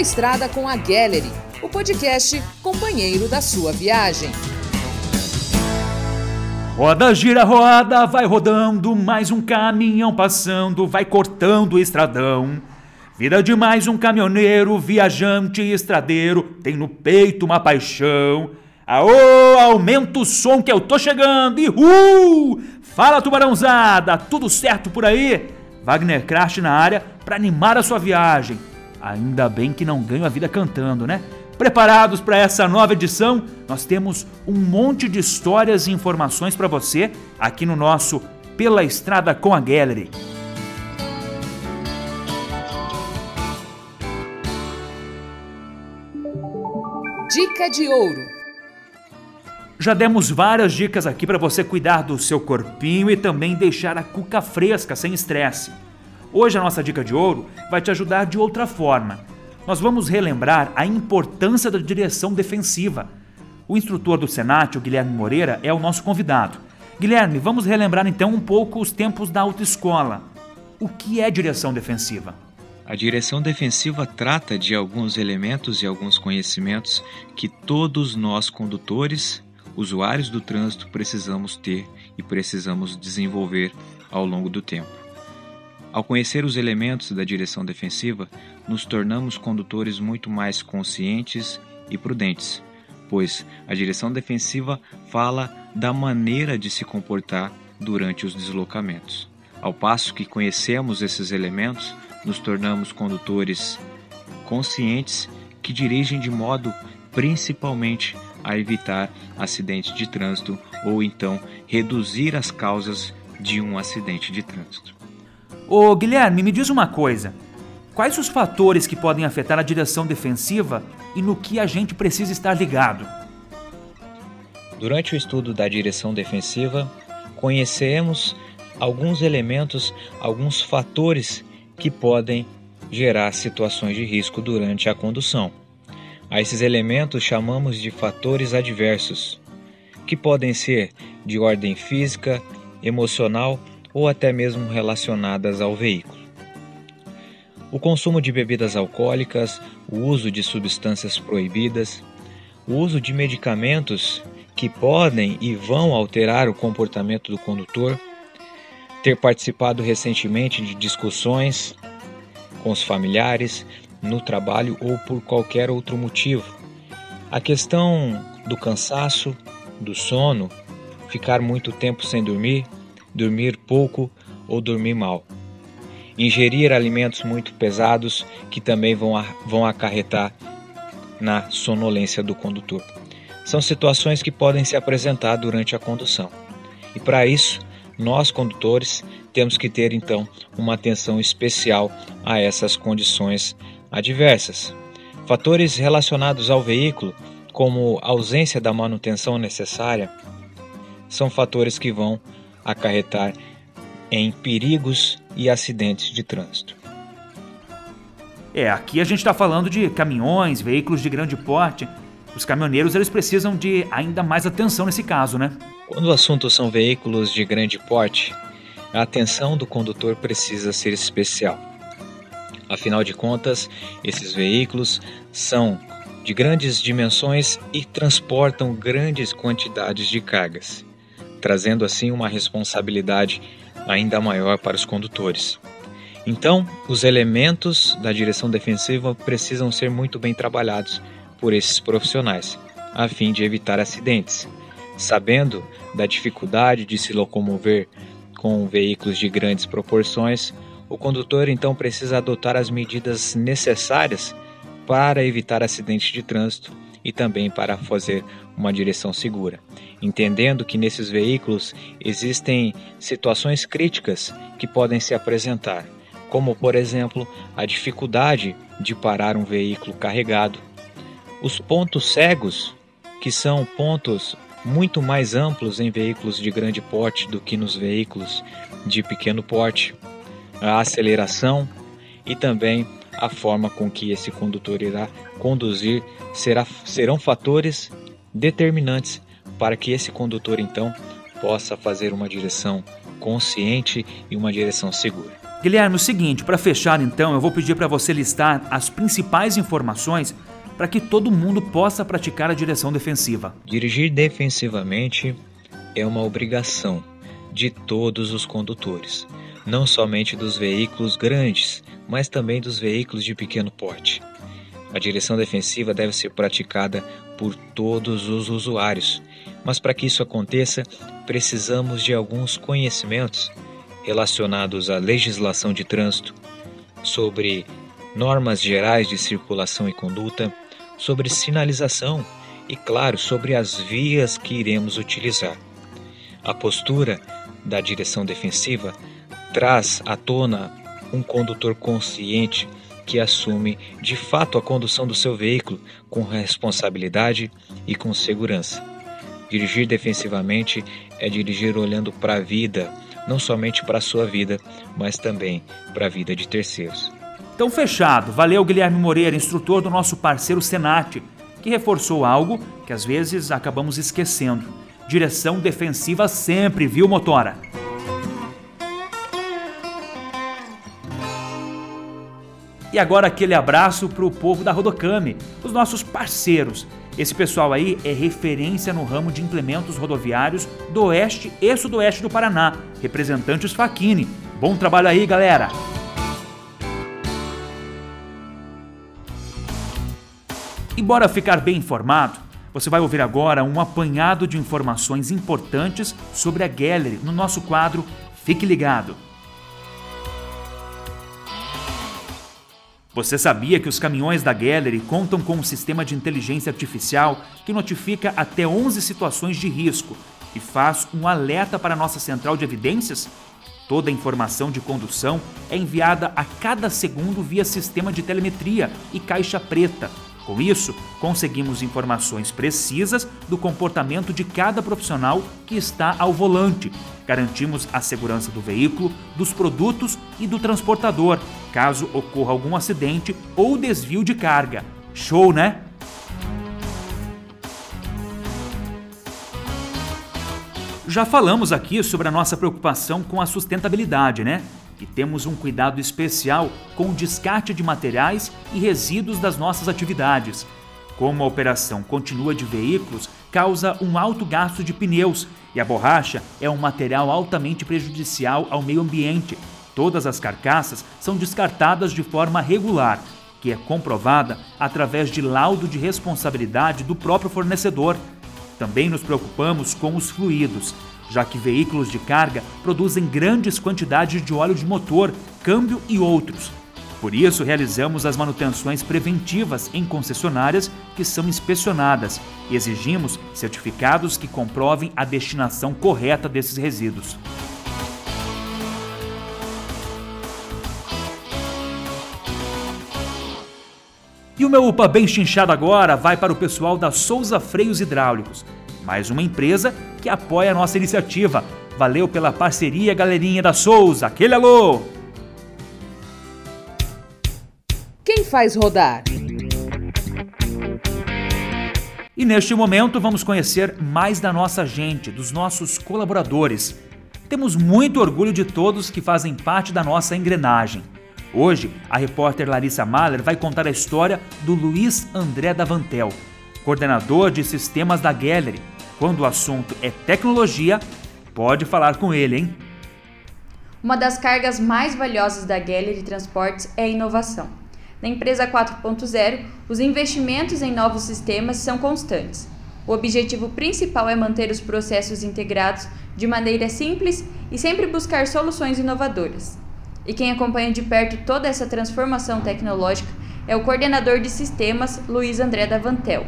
Estrada com a Gallery, o podcast companheiro da sua viagem. Roda, gira, roda, vai rodando, mais um caminhão passando, vai cortando o estradão. Vida de mais um caminhoneiro, viajante estradeiro, tem no peito uma paixão. Aô, aumenta o som que eu tô chegando, e uh! Fala tubarãozada, tudo certo por aí? Wagner Crash na área para animar a sua viagem. Ainda bem que não ganho a vida cantando, né? Preparados para essa nova edição? Nós temos um monte de histórias e informações para você aqui no nosso Pela Estrada com a Gallery. Dica de ouro. Já demos várias dicas aqui para você cuidar do seu corpinho e também deixar a cuca fresca, sem estresse. Hoje a nossa dica de ouro vai te ajudar de outra forma. Nós vamos relembrar a importância da direção defensiva. O instrutor do Senat, o Guilherme Moreira, é o nosso convidado. Guilherme, vamos relembrar então um pouco os tempos da autoescola. O que é direção defensiva? A direção defensiva trata de alguns elementos e alguns conhecimentos que todos nós condutores usuários do trânsito precisamos ter e precisamos desenvolver ao longo do tempo. Ao conhecer os elementos da direção defensiva, nos tornamos condutores muito mais conscientes e prudentes, pois a direção defensiva fala da maneira de se comportar durante os deslocamentos. Ao passo que conhecemos esses elementos, nos tornamos condutores conscientes que dirigem de modo principalmente a evitar acidentes de trânsito ou então reduzir as causas de um acidente de trânsito. Ô Guilherme, me diz uma coisa. Quais os fatores que podem afetar a direção defensiva e no que a gente precisa estar ligado? Durante o estudo da direção defensiva, conhecemos alguns elementos, alguns fatores que podem gerar situações de risco durante a condução. A esses elementos chamamos de fatores adversos, que podem ser de ordem física, emocional ou até mesmo relacionadas ao veículo. O consumo de bebidas alcoólicas, o uso de substâncias proibidas, o uso de medicamentos que podem e vão alterar o comportamento do condutor, ter participado recentemente de discussões com os familiares, no trabalho ou por qualquer outro motivo. A questão do cansaço, do sono, ficar muito tempo sem dormir, dormir pouco ou dormir mal. Ingerir alimentos muito pesados que também vão, vão acarretar na sonolência do condutor. São situações que podem se apresentar durante a condução. E para isso, nós condutores temos que ter então uma atenção especial a essas condições adversas. Fatores relacionados ao veículo, como ausência da manutenção necessária, são fatores que vão acarretar em perigos e acidentes de trânsito. É, aqui a gente está falando de caminhões, veículos de grande porte. Os caminhoneiros eles precisam de ainda mais atenção nesse caso, né? Quando o assunto são veículos de grande porte, a atenção do condutor precisa ser especial. Afinal de contas, esses veículos são de grandes dimensões e transportam grandes quantidades de cargas, trazendo assim uma responsabilidade ainda maior para os condutores. Então, os elementos da direção defensiva precisam ser muito bem trabalhados por esses profissionais, a fim de evitar acidentes. Sabendo da dificuldade de se locomover com veículos de grandes proporções, o condutor então precisa adotar as medidas necessárias para evitar acidentes de trânsito e também para fazer uma direção segura, entendendo que nesses veículos existem situações críticas que podem se apresentar, como por exemplo a dificuldade de parar um veículo carregado, os pontos cegos, que são pontos muito mais amplos em veículos de grande porte do que nos veículos de pequeno porte, a aceleração e também a forma com que esse condutor irá conduzir será, serão fatores determinantes para que esse condutor então possa fazer uma direção consciente e uma direção segura. Guilherme, o seguinte, para fechar então, eu vou pedir para você listar as principais informações para que todo mundo possa praticar a direção defensiva. Dirigir defensivamente é uma obrigação de todos os condutores, não somente dos veículos grandes, mas também dos veículos de pequeno porte. A direção defensiva deve ser praticada por todos os usuários, mas para que isso aconteça, precisamos de alguns conhecimentos relacionados à legislação de trânsito, sobre normas gerais de circulação e conduta, sobre sinalização e, claro, sobre as vias que iremos utilizar. A postura da direção defensiva traz à tona um condutor consciente que assume de fato a condução do seu veículo com responsabilidade e com segurança. Dirigir defensivamente é dirigir olhando para a vida, não somente para a sua vida, mas também para a vida de terceiros. Então, fechado. Valeu, Guilherme Moreira, instrutor do nosso parceiro Senat, que reforçou algo que às vezes acabamos esquecendo. Direção defensiva sempre, viu, motora? E agora aquele abraço para o povo da Rodocame, os nossos parceiros. Esse pessoal aí é referência no ramo de implementos rodoviários do Oeste e Sudoeste do Paraná. Representantes Faquini. Bom trabalho aí, galera! E bora ficar bem informado? Você vai ouvir agora um apanhado de informações importantes sobre a Gallery no nosso quadro Fique Ligado. Você sabia que os caminhões da Gallery contam com um sistema de inteligência artificial que notifica até 11 situações de risco e faz um alerta para nossa central de evidências? Toda a informação de condução é enviada a cada segundo via sistema de telemetria e caixa preta, com isso, conseguimos informações precisas do comportamento de cada profissional que está ao volante. Garantimos a segurança do veículo, dos produtos e do transportador, caso ocorra algum acidente ou desvio de carga. Show, né? Já falamos aqui sobre a nossa preocupação com a sustentabilidade, né? e temos um cuidado especial com o descarte de materiais e resíduos das nossas atividades. Como a operação continua de veículos, causa um alto gasto de pneus e a borracha é um material altamente prejudicial ao meio ambiente. Todas as carcaças são descartadas de forma regular, que é comprovada através de laudo de responsabilidade do próprio fornecedor. Também nos preocupamos com os fluidos já que veículos de carga produzem grandes quantidades de óleo de motor, câmbio e outros. Por isso, realizamos as manutenções preventivas em concessionárias que são inspecionadas e exigimos certificados que comprovem a destinação correta desses resíduos. E o meu UPA bem chinchado agora vai para o pessoal da Souza Freios Hidráulicos mais uma empresa que apoia a nossa iniciativa. Valeu pela parceria, galerinha da Souza. Aquele alô! Faz rodar? E neste momento vamos conhecer mais da nossa gente, dos nossos colaboradores. Temos muito orgulho de todos que fazem parte da nossa engrenagem. Hoje, a repórter Larissa Mahler vai contar a história do Luiz André Davantel, coordenador de sistemas da Gallery. Quando o assunto é tecnologia, pode falar com ele, hein? Uma das cargas mais valiosas da Gallery Transportes é a inovação. Na empresa 4.0, os investimentos em novos sistemas são constantes. O objetivo principal é manter os processos integrados de maneira simples e sempre buscar soluções inovadoras. E quem acompanha de perto toda essa transformação tecnológica é o coordenador de sistemas Luiz André Davantel.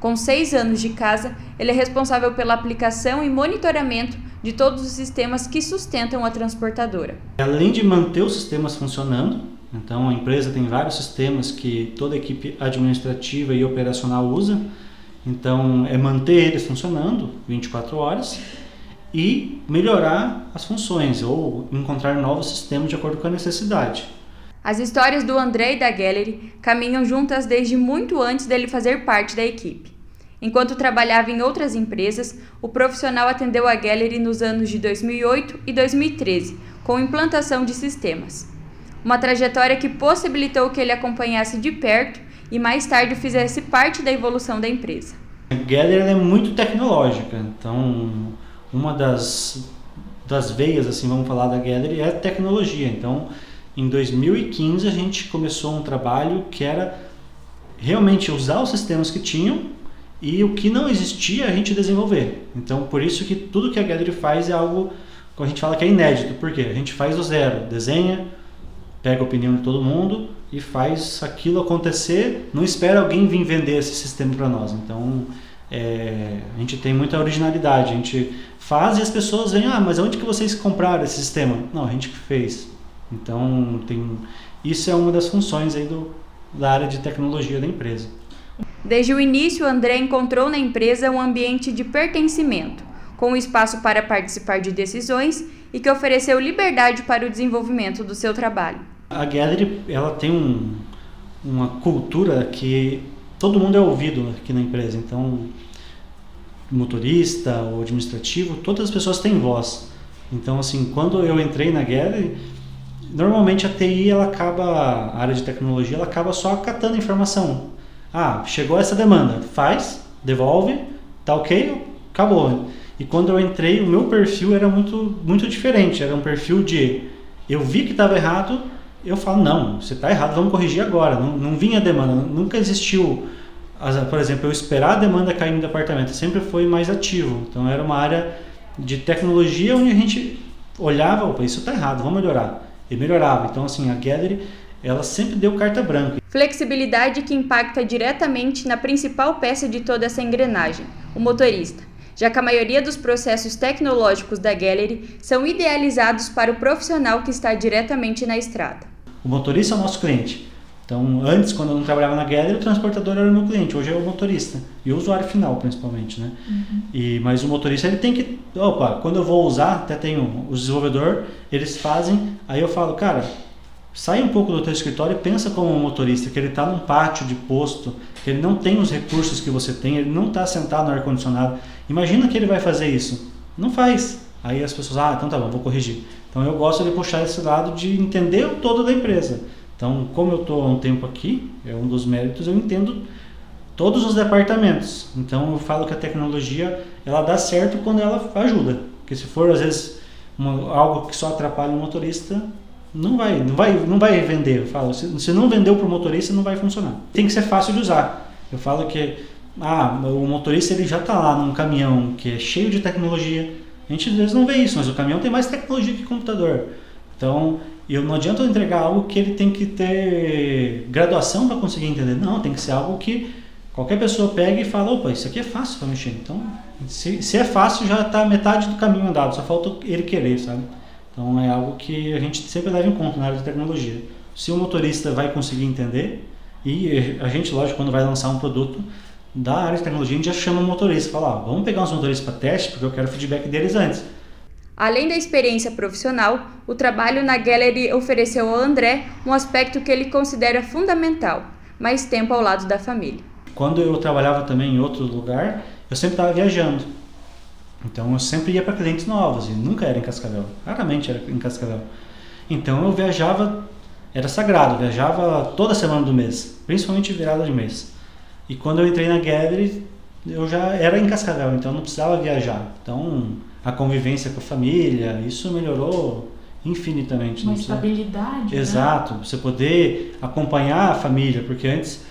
Com seis anos de casa, ele é responsável pela aplicação e monitoramento de todos os sistemas que sustentam a transportadora. Além de manter os sistemas funcionando, então a empresa tem vários sistemas que toda a equipe administrativa e operacional usa, então é manter eles funcionando 24 horas e melhorar as funções ou encontrar novos sistemas de acordo com a necessidade. As histórias do André e da Gallery caminham juntas desde muito antes dele fazer parte da equipe. Enquanto trabalhava em outras empresas, o profissional atendeu a Gallery nos anos de 2008 e 2013, com implantação de sistemas. Uma trajetória que possibilitou que ele acompanhasse de perto e mais tarde fizesse parte da evolução da empresa. A Gallery é muito tecnológica, então uma das, das veias, assim, vamos falar da Gallery, é tecnologia. Então, em 2015 a gente começou um trabalho que era realmente usar os sistemas que tinham e o que não existia a gente desenvolver. Então, por isso que tudo que a Gallery faz é algo que a gente fala que é inédito. Por quê? A gente faz do zero, desenha, pega a opinião de todo mundo e faz aquilo acontecer, não espera alguém vir vender esse sistema para nós. Então, é, a gente tem muita originalidade, a gente faz e as pessoas vêm, ah, mas onde que vocês compraram esse sistema? Não, a gente que fez. Então, tem, isso é uma das funções aí do, da área de tecnologia da empresa. Desde o início, André encontrou na empresa um ambiente de pertencimento, com espaço para participar de decisões e que ofereceu liberdade para o desenvolvimento do seu trabalho. A Gallery ela tem um, uma cultura que todo mundo é ouvido aqui na empresa, então motorista ou administrativo, todas as pessoas têm voz. Então assim, quando eu entrei na Gallery, normalmente a TI ela acaba, a área de tecnologia ela acaba só catando informação. Ah, chegou essa demanda, faz, devolve, tá ok, acabou. E quando eu entrei, o meu perfil era muito, muito diferente. Era um perfil de eu vi que estava errado, eu falo, não, você está errado, vamos corrigir agora. Não, não vinha demanda, nunca existiu, por exemplo, eu esperar a demanda cair no departamento, sempre foi mais ativo. Então era uma área de tecnologia onde a gente olhava, opa, isso está errado, vamos melhorar. E melhorava. Então, assim, a Gallery ela sempre deu carta branca. Flexibilidade que impacta diretamente na principal peça de toda essa engrenagem, o motorista, já que a maioria dos processos tecnológicos da Gallery são idealizados para o profissional que está diretamente na estrada. O motorista é o nosso cliente. Então, antes, quando eu não trabalhava na Gallery, o transportador era o meu cliente. Hoje é o motorista e o usuário final, principalmente, né? Uhum. E mas o motorista ele tem que, opa, quando eu vou usar, até tem o, o desenvolvedor, eles fazem. Aí eu falo, cara, Sai um pouco do teu escritório e pensa como um motorista, que ele está num pátio de posto, que ele não tem os recursos que você tem, ele não está sentado no ar-condicionado. Imagina que ele vai fazer isso. Não faz. Aí as pessoas, ah, então tá bom, vou corrigir. Então eu gosto de puxar esse lado de entender o todo da empresa. Então, como eu estou há um tempo aqui, é um dos méritos, eu entendo todos os departamentos. Então eu falo que a tecnologia ela dá certo quando ela ajuda. Porque se for às vezes uma, algo que só atrapalha o motorista, não vai, não vai, não vai vender. Eu falo, se, se não vendeu para o motorista, não vai funcionar. Tem que ser fácil de usar. Eu falo que ah, o motorista ele já está lá num caminhão que é cheio de tecnologia. A gente às vezes não vê isso, mas o caminhão tem mais tecnologia que computador. Então, eu não adianta eu entregar algo que ele tem que ter graduação para conseguir entender. Não, tem que ser algo que qualquer pessoa pega e fala, opa, isso aqui é fácil para mexer. Então, se, se é fácil, já está metade do caminho andado, só falta ele querer, sabe? Então é algo que a gente sempre leva em conta na área de tecnologia. Se o motorista vai conseguir entender, e a gente, lógico, quando vai lançar um produto da área de tecnologia, a gente já chama o motorista, fala, ah, vamos pegar uns motoristas para teste, porque eu quero o feedback deles antes. Além da experiência profissional, o trabalho na Gallery ofereceu ao André um aspecto que ele considera fundamental, mais tempo ao lado da família. Quando eu trabalhava também em outro lugar, eu sempre estava viajando. Então eu sempre ia para clientes novos e nunca era em Cascavel, raramente era em Cascavel. Então eu viajava, era sagrado, viajava toda semana do mês, principalmente virada de mês. E quando eu entrei na Gallery, eu já era em Cascavel, então não precisava viajar. Então a convivência com a família, isso melhorou infinitamente. Uma estabilidade. Né? Exato, você poder acompanhar a família, porque antes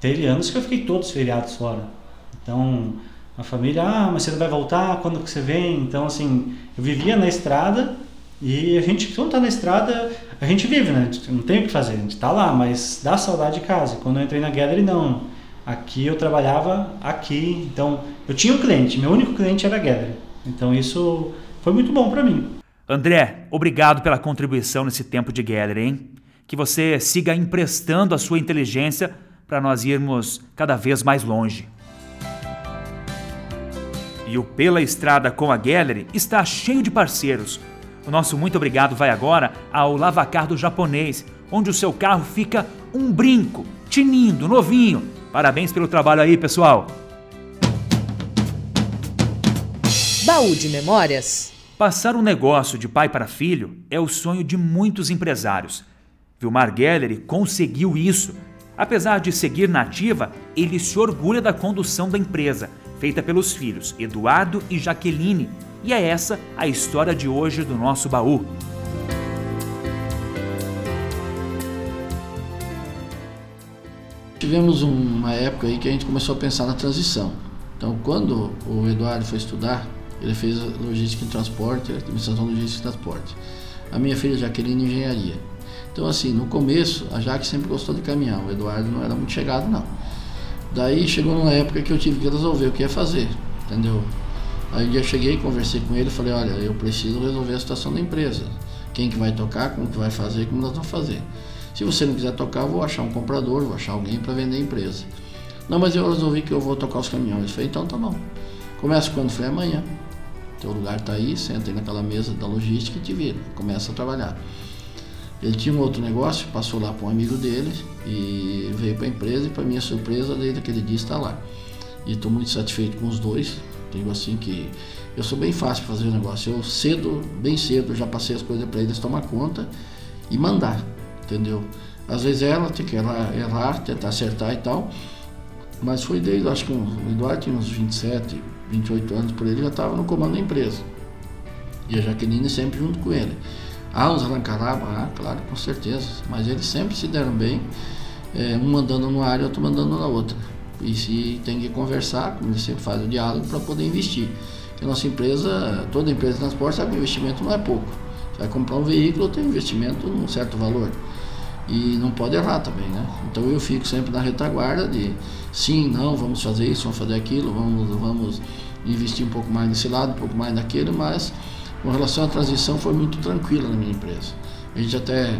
teve anos que eu fiquei todos feriados fora. Então a família, ah, mas você não vai voltar? Quando que você vem? Então, assim, eu vivia na estrada e a gente, quando tá na estrada, a gente vive, né? Não tem o que fazer, a gente tá lá, mas dá saudade de casa. Quando eu entrei na Gallery, não. Aqui eu trabalhava aqui, então eu tinha um cliente, meu único cliente era a Gallery. Então isso foi muito bom para mim. André, obrigado pela contribuição nesse tempo de Gallery, hein? Que você siga emprestando a sua inteligência para nós irmos cada vez mais longe. E o Pela Estrada com a Gallery está cheio de parceiros. O nosso muito obrigado vai agora ao Lavacar do Japonês, onde o seu carro fica um brinco, tinindo, novinho. Parabéns pelo trabalho aí, pessoal! Baú de Memórias. Passar um negócio de pai para filho é o sonho de muitos empresários. Vilmar Gelleri conseguiu isso. Apesar de seguir nativa, ele se orgulha da condução da empresa, feita pelos filhos Eduardo e Jaqueline. E é essa a história de hoje do nosso baú. Tivemos uma época aí que a gente começou a pensar na transição. Então, quando o Eduardo foi estudar, ele fez logística em transporte, administração logística e transporte. A minha filha Jaqueline, engenharia. Então, assim, no começo, a Jaque sempre gostou de caminhão, o Eduardo não era muito chegado, não. Daí chegou numa época que eu tive que resolver o que ia fazer, entendeu? Aí eu cheguei, conversei com ele, falei, olha, eu preciso resolver a situação da empresa. Quem que vai tocar, como que vai fazer, como nós vamos fazer. Se você não quiser tocar, vou achar um comprador, vou achar alguém para vender a empresa. Não, mas eu resolvi que eu vou tocar os caminhões. Eu falei, então tá bom. Começa quando? foi amanhã. Teu lugar tá aí, senta aí naquela mesa da logística e te vira. Começa a trabalhar. Ele tinha um outro negócio, passou lá para um amigo dele e veio para a empresa e para minha surpresa, desde aquele dia está lá. E estou muito satisfeito com os dois. Digo assim que eu sou bem fácil para fazer o negócio. Eu cedo, bem cedo, já passei as coisas para eles tomar conta e mandar entendeu? Às vezes ela tem que errar, errar, tentar acertar e tal, mas foi desde, acho que o Eduardo tinha uns 27, 28 anos por ele, já estava no comando da empresa. E a Jaqueline sempre junto com ele. Ah, uns arrancaravam, ah, claro, com certeza, mas eles sempre se deram bem, é, um mandando numa área, outro mandando na outra. E se tem que conversar, como ele sempre faz o diálogo, para poder investir. Porque a nossa empresa, toda empresa de transporte sabe que o investimento não é pouco. Você vai comprar um veículo, tem um investimento num certo valor e não pode errar também, né? Então eu fico sempre na retaguarda de sim, não, vamos fazer isso, vamos fazer aquilo, vamos, vamos investir um pouco mais nesse lado, um pouco mais naquele, mas com relação à transição foi muito tranquila na minha empresa. A gente até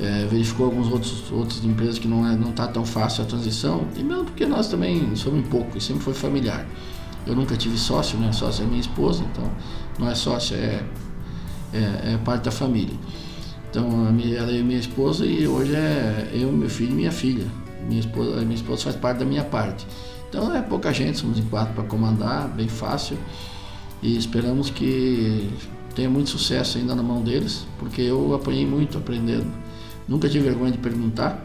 é, verificou alguns outros outras empresas que não é não está tão fácil a transição e mesmo porque nós também somos pouco e sempre foi familiar. Eu nunca tive sócio, né? Sócio é minha esposa, então não é sócio, é, é, é parte da família. Então, ela é minha esposa e hoje é eu, meu filho e minha filha. Minha esposa, minha esposa faz parte da minha parte. Então é pouca gente, somos em quatro para comandar, bem fácil. E esperamos que tenha muito sucesso ainda na mão deles, porque eu apanhei muito aprendendo. Nunca tive vergonha de perguntar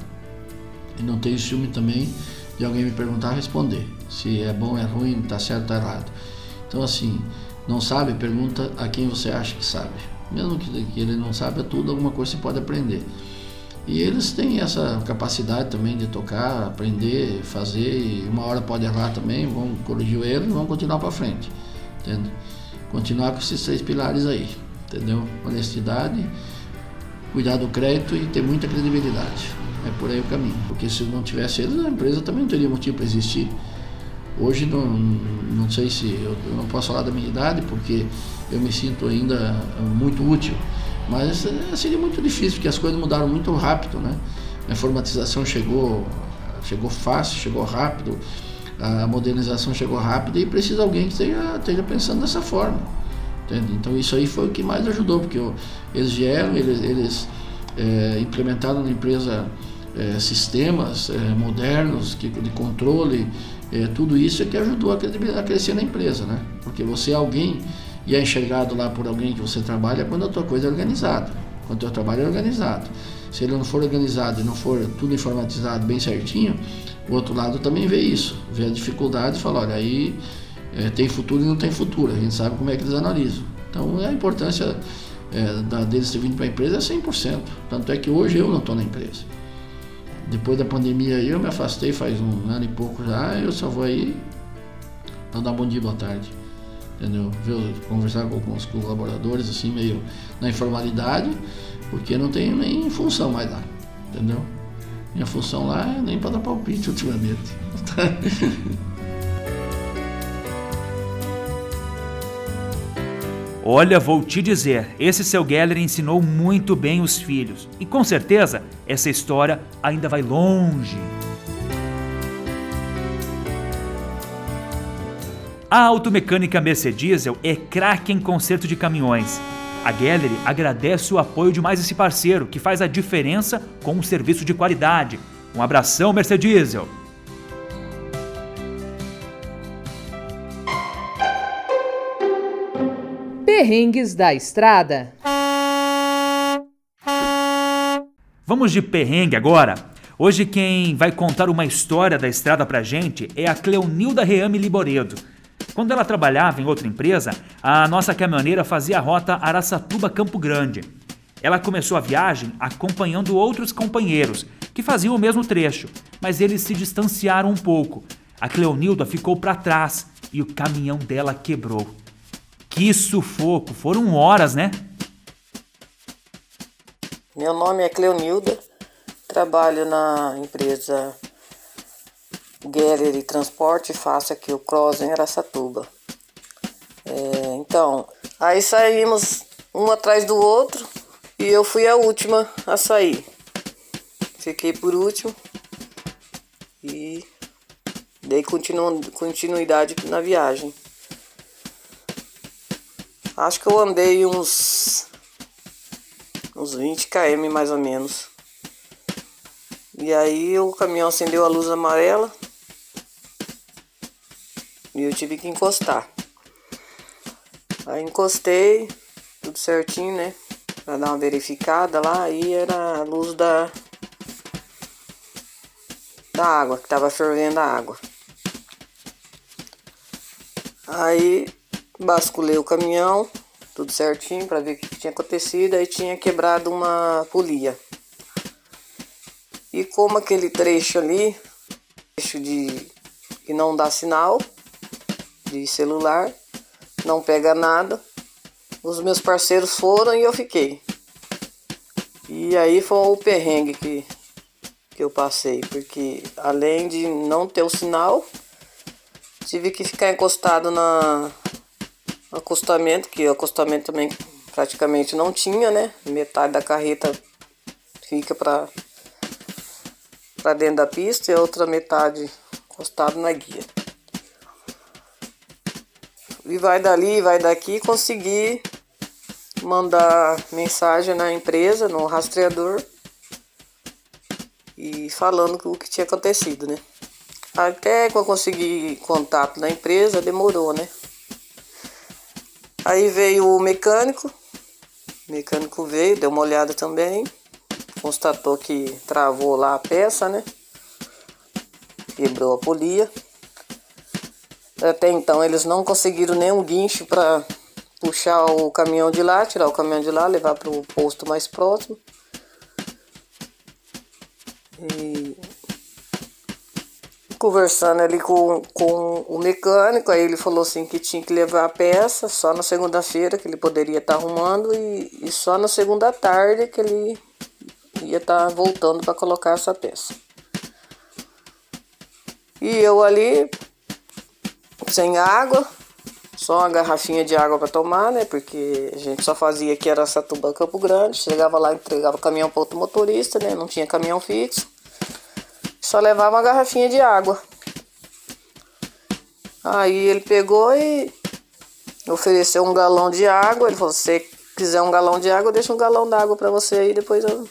e não tenho ciúme também de alguém me perguntar responder. Se é bom, é ruim, está certo, está errado. Então assim, não sabe, pergunta a quem você acha que sabe mesmo que, que ele não saiba tudo, alguma coisa você pode aprender. E eles têm essa capacidade também de tocar, aprender, fazer, e uma hora pode errar também, vão corrigir o erro e vão continuar para frente. Entende? Continuar com esses três pilares aí, entendeu? Honestidade, cuidar do crédito e ter muita credibilidade. É por aí o caminho. Porque se não tivesse eles, a empresa também não teria motivo para existir. Hoje não, não sei se eu, eu, não posso falar da minha idade porque eu me sinto ainda muito útil, mas é, seria muito difícil porque as coisas mudaram muito rápido, né? A informatização chegou, chegou fácil, chegou rápido, a modernização chegou rápido e precisa alguém que esteja, esteja pensando dessa forma. Entende? Então isso aí foi o que mais ajudou, porque eles vieram, eles, eles é, implementaram na empresa é, sistemas é, modernos que, de controle, é, tudo isso é que ajudou a, a crescer na empresa, né? Porque você é alguém e é enxergado lá por alguém que você trabalha quando a tua coisa é organizada, quando o teu trabalho é organizado. Se ele não for organizado e não for tudo informatizado bem certinho, o outro lado também vê isso, vê a dificuldade e fala, olha, aí é, tem futuro e não tem futuro, a gente sabe como é que eles analisam. Então a importância é, da, deles ter vindo para a empresa é 100%. Tanto é que hoje eu não estou na empresa. Depois da pandemia eu me afastei faz um ano e pouco já, eu só vou aí para dar bom dia, boa tarde. Entendeu? Ver, conversar com, os colaboradores assim, meio na informalidade, porque não tenho nem função mais lá. Entendeu? Minha função lá é nem para dar palpite ultimamente. Olha, vou te dizer, esse seu Geller ensinou muito bem os filhos. E com certeza, essa história ainda vai longe. A automecânica Mercedes-Diesel é craque em conserto de caminhões. A Gallery agradece o apoio de mais esse parceiro, que faz a diferença com um serviço de qualidade. Um abração, Mercedes-Diesel! Perrengues da estrada. Vamos de perrengue agora? Hoje quem vai contar uma história da estrada pra gente é a Cleonilda Reame Liboredo. Quando ela trabalhava em outra empresa, a nossa caminhoneira fazia a rota Araçatuba-Campo Grande. Ela começou a viagem acompanhando outros companheiros que faziam o mesmo trecho, mas eles se distanciaram um pouco. A Cleonilda ficou para trás e o caminhão dela quebrou. Que sufoco! Foram horas, né? Meu nome é Cleonilda, trabalho na empresa Gallery Transporte e faço aqui o Cross em Aracatuba. É, então, aí saímos um atrás do outro e eu fui a última a sair. Fiquei por último e dei continu continuidade na viagem. Acho que eu andei uns uns 20 km mais ou menos. E aí o caminhão acendeu a luz amarela e eu tive que encostar. Aí encostei, tudo certinho, né? Pra dar uma verificada lá, aí era a luz da, da água, que tava fervendo a água. Aí basculei o caminhão, tudo certinho para ver o que tinha acontecido, aí tinha quebrado uma polia. E como aquele trecho ali, trecho de que não dá sinal, de celular, não pega nada. Os meus parceiros foram e eu fiquei. E aí foi o perrengue que, que eu passei, porque além de não ter o sinal, tive que ficar encostado na acostamento, que acostamento também praticamente não tinha, né? Metade da carreta fica para para dentro da pista e a outra metade encostado na guia e vai dali, vai daqui, conseguir mandar mensagem na empresa, no rastreador e falando o que tinha acontecido, né? Até que eu consegui contato na empresa, demorou, né? Aí veio o mecânico, o mecânico veio, deu uma olhada também, constatou que travou lá a peça, né? Quebrou a polia. Até então eles não conseguiram nenhum guincho para puxar o caminhão de lá, tirar o caminhão de lá, levar para o posto mais próximo. E conversando ali com, com o mecânico, aí ele falou assim que tinha que levar a peça só na segunda-feira que ele poderia estar tá arrumando e, e, só na segunda tarde que ele ia estar tá voltando para colocar essa peça. E eu ali sem água, só uma garrafinha de água para tomar, né? Porque a gente só fazia aqui era Satuba Campo Grande, chegava lá, entregava caminhão para outro motorista, né? Não tinha caminhão fixo. Só levava uma garrafinha de água. Aí ele pegou e ofereceu um galão de água. Ele falou: se você quiser um galão de água, deixa um galão d'água para você aí, depois eu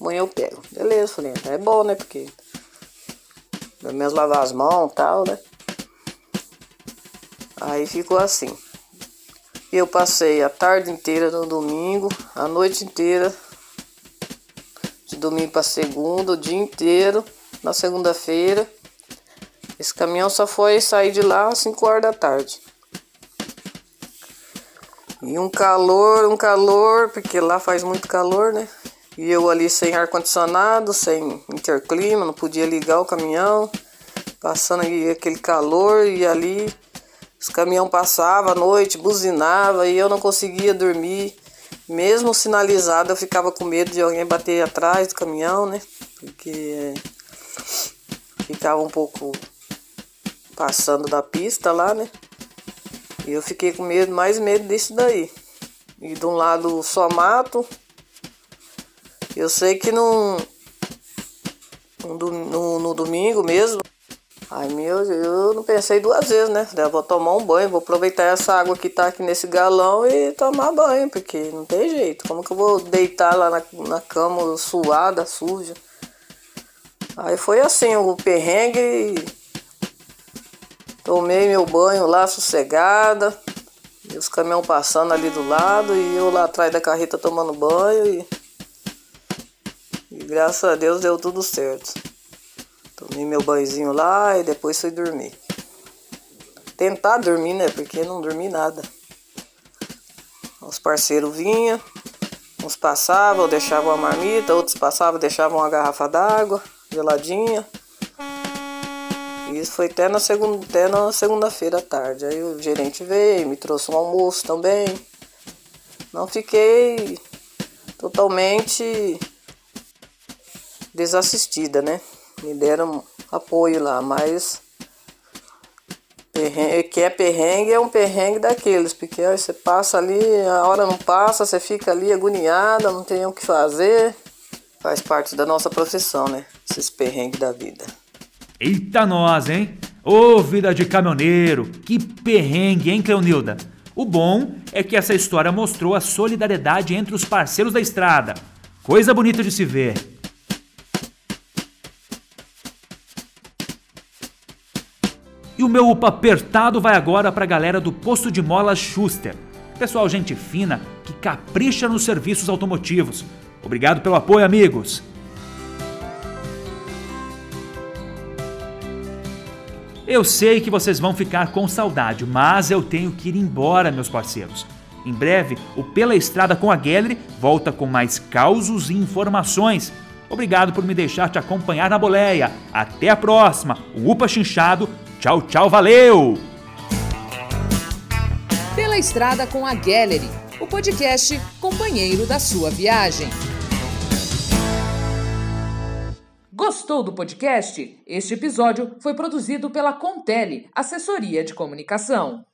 amanhã eu pego. Beleza, falei, é bom, né? Porque pelo menos lavar as mãos e tal, né? Aí ficou assim. Eu passei a tarde inteira no domingo, a noite inteira, domingo para segunda, o dia inteiro, na segunda-feira. Esse caminhão só foi sair de lá às 5 horas da tarde. E um calor, um calor, porque lá faz muito calor, né? E eu ali sem ar-condicionado, sem interclima, não podia ligar o caminhão, passando aquele calor e ali os caminhão passavam à noite, buzinava e eu não conseguia dormir. Mesmo sinalizado, eu ficava com medo de alguém bater atrás do caminhão, né? Porque ficava um pouco passando da pista lá, né? E eu fiquei com medo, mais medo disso daí. E de um lado só mato. Eu sei que no, no, no domingo mesmo Ai meu, eu não pensei duas vezes, né? Eu vou tomar um banho, vou aproveitar essa água que tá aqui nesse galão e tomar banho, porque não tem jeito. Como que eu vou deitar lá na, na cama suada, suja? Aí foi assim, o perrengue. Tomei meu banho lá sossegada. E os caminhões passando ali do lado e eu lá atrás da carreta tomando banho e, e graças a Deus deu tudo certo. Tomei meu banhozinho lá e depois fui dormir. Tentar dormir, né? Porque não dormi nada. Os parceiros vinham, uns passavam, deixavam a marmita, outros passavam, deixavam uma garrafa d'água geladinha. Isso foi até na segunda, até na segunda-feira à tarde. Aí o gerente veio, me trouxe um almoço também. Não fiquei totalmente desassistida, né? Me deram apoio lá, mas perrengue, que é perrengue é um perrengue daqueles, porque aí você passa ali, a hora não passa, você fica ali agoniada, não tem o que fazer. Faz parte da nossa profissão, né? Esses perrengues da vida. Eita nós, hein? Ô vida de caminhoneiro, que perrengue, hein, Cleonilda? O bom é que essa história mostrou a solidariedade entre os parceiros da estrada. Coisa bonita de se ver. E o meu upa apertado vai agora para a galera do posto de molas Schuster. Pessoal, gente fina que capricha nos serviços automotivos. Obrigado pelo apoio, amigos. Eu sei que vocês vão ficar com saudade, mas eu tenho que ir embora, meus parceiros. Em breve, o Pela Estrada com a Gallery volta com mais causos e informações. Obrigado por me deixar te acompanhar na boleia. Até a próxima. O Upa Chinchado. Tchau, tchau, valeu! Pela Estrada com a Gallery, o podcast companheiro da sua viagem. Gostou do podcast? Este episódio foi produzido pela Contele, assessoria de comunicação.